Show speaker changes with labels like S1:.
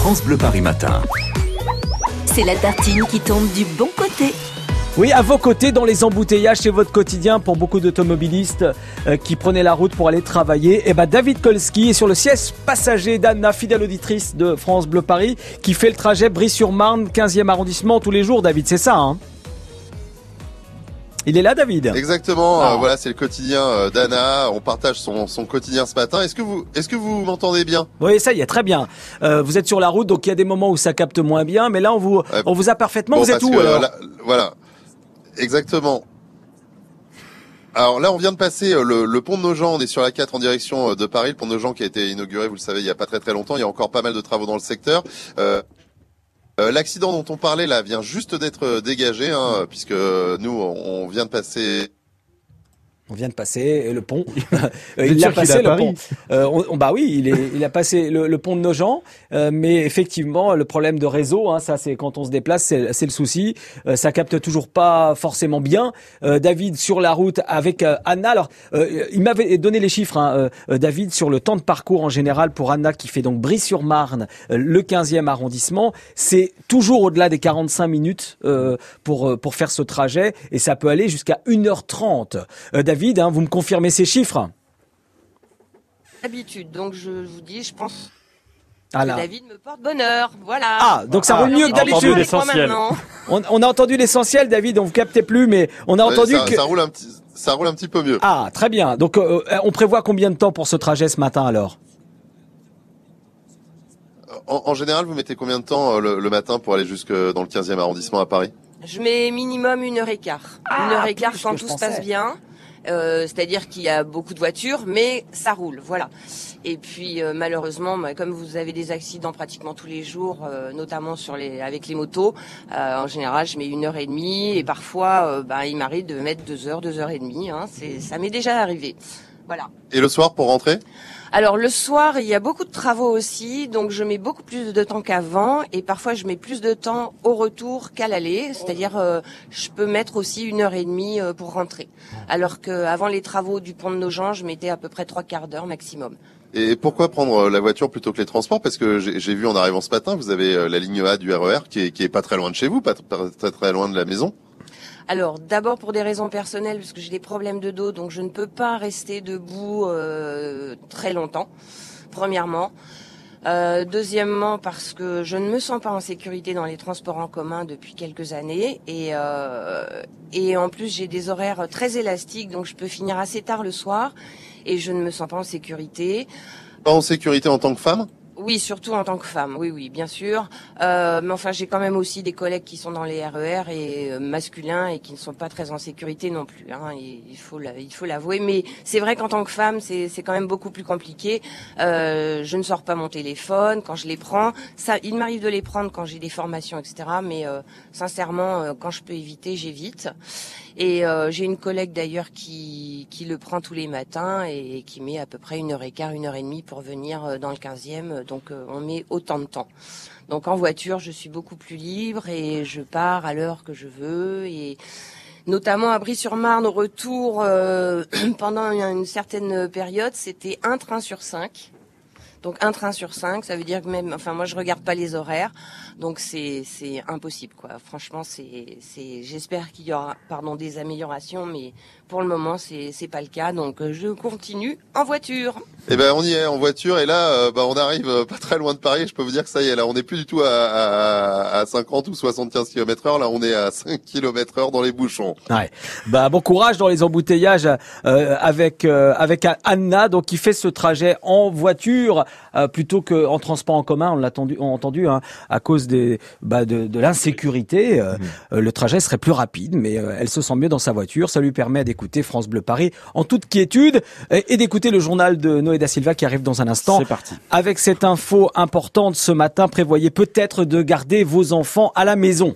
S1: France Bleu Paris Matin.
S2: C'est la tartine qui tombe du bon côté.
S3: Oui, à vos côtés, dans les embouteillages, c'est votre quotidien pour beaucoup d'automobilistes euh, qui prenaient la route pour aller travailler. Et ben David Kolski est sur le siège passager d'Anna, fidèle auditrice de France Bleu Paris, qui fait le trajet Brie-sur-Marne, 15e arrondissement tous les jours. David, c'est ça, hein? Il est là, David.
S4: Exactement. Euh, voilà, c'est le quotidien euh, d'Anna. On partage son, son, quotidien ce matin. Est-ce que vous, est-ce que vous m'entendez bien?
S3: Oui, ça y est, très bien. Euh, vous êtes sur la route, donc il y a des moments où ça capte moins bien, mais là, on vous, on vous a parfaitement. vous êtes où alors?
S4: Voilà, exactement. Alors là, on vient de passer le, le, pont de Nogent. On est sur la 4 en direction de Paris. Le pont de Nogent qui a été inauguré, vous le savez, il y a pas très très longtemps. Il y a encore pas mal de travaux dans le secteur. Euh, euh, l'accident dont on parlait là vient juste d'être dégagé, hein, puisque nous on vient de passer
S3: on vient de passer le pont. Euh, il a passé le pont. Euh, on, bah oui, il, est, il a passé le, pont de Nogent, euh, mais effectivement, le problème de réseau, hein, ça c'est quand on se déplace, c'est le souci. Euh, ça capte toujours pas forcément bien. David sur la route avec Anna. Alors, il m'avait donné les chiffres, hein, David, sur le temps de parcours en général pour Anna qui fait donc Brie-sur-Marne, le 15e arrondissement. C'est toujours au-delà des 45 minutes pour pour faire ce trajet et ça peut aller jusqu'à 1h30. David David, hein, vous me confirmez ces chiffres
S5: Habitude, donc je vous dis, je pense que David me porte bonheur, voilà.
S3: Ah, donc ça roule mieux que d'habitude. On, on, a entendu l'essentiel, David, on vous captait plus, mais on a entendu
S4: ça,
S3: que...
S4: Ça roule, un petit, ça roule un petit peu mieux.
S3: Ah, très bien. Donc euh, euh, on prévoit combien de temps pour ce trajet ce matin alors
S4: en, général, vous mettez combien de temps euh, le, matin pour aller jusque dans le 15e arrondissement à Paris?
S5: Je mets minimum une heure et quart. une heure et quart quand tout se passe bien. Euh, c'est-à-dire qu'il y a beaucoup de voitures, mais ça roule, voilà. Et puis euh, malheureusement, bah, comme vous avez des accidents pratiquement tous les jours, euh, notamment sur les avec les motos, en général, je mets une heure et demie, et parfois, bah, il m'arrive de mettre deux heures, deux heures et demie. Hein, ça m'est déjà arrivé. Voilà.
S4: Et le soir pour rentrer?
S5: Alors le soir, il y a beaucoup de travaux aussi, donc je mets beaucoup plus de temps qu'avant et parfois je mets plus de temps au retour qu'à l'aller, c'est-à-dire euh, je peux mettre aussi une heure et demie euh, pour rentrer. Alors qu'avant les travaux du pont de Nogent, je mettais à peu près trois quarts d'heure maximum.
S4: Et pourquoi prendre euh, la voiture plutôt que les transports? Parce que j'ai vu en arrivant ce matin, vous avez la ligne A du RER e qui est, qui est pas très loin de chez vous, pas très très loin de la maison.
S5: Alors d'abord pour des raisons personnelles, parce que j'ai des problèmes de dos, donc je ne peux pas rester debout euh, très longtemps. Premièrement. Euh, deuxièmement, parce que je ne me sens pas en sécurité dans les transports en commun depuis quelques années, et euh, et en plus j'ai des horaires très élastiques, donc je peux finir assez tard le soir, et je ne me sens pas en sécurité.
S4: Pas en sécurité en tant que femme?
S5: Oui, surtout en tant que femme. Oui, oui, bien sûr. Euh, mais enfin, j'ai quand même aussi des collègues qui sont dans les RER e et euh, masculins et qui ne sont pas très en sécurité non plus. Hein, il faut, l'avouer. Mais c'est vrai qu'en tant que femme, c'est, quand même beaucoup plus compliqué. Euh, je ne sors pas mon téléphone quand je les prends. Ça, il m'arrive de les prendre quand j'ai des formations, etc. Mais euh, sincèrement, euh, quand je peux éviter, j'évite. Et j'ai une collègue d'ailleurs qui, qui le prend tous les matins et, qui met à peu près une heure et quart, une heure et demie pour venir dans le 15e donc euh, on met autant de temps. Donc en voiture, je suis beaucoup plus libre et je pars à l'heure que je veux et notamment à Brie-sur-Marne au retour euh, pendant une certaine période, c'était un train sur cinq. Donc un train sur cinq, ça veut dire que même, enfin moi je regarde pas les horaires, donc c'est c'est impossible quoi. Franchement c'est c'est, j'espère qu'il y aura pardon des améliorations, mais pour le moment c'est c'est pas le cas, donc je continue en voiture.
S4: Eh ben on y est en voiture et là euh, bah, on arrive euh, pas très loin de Paris. Je peux vous dire que ça y est là, on n'est plus du tout à, à, à 50 ou 75 km heure, là on est à 5 km heure dans les bouchons.
S3: Ouais. Bah bon courage dans les embouteillages euh, avec avec Anna donc qui fait ce trajet en voiture euh, plutôt qu'en transport en commun. On l'a entendu, entendu hein, à cause des, bah, de, de l'insécurité. Euh, mmh. le trajet serait plus rapide, mais elle se sent mieux dans sa voiture. Ça lui permet d'écouter France Bleu Paris en toute quiétude et, d'écouter le journal de Noé da Silva qui arrive dans un instant.
S6: C'est parti.
S3: Avec cette info importante ce matin, prévoyez peut-être de garder vos enfants à la maison.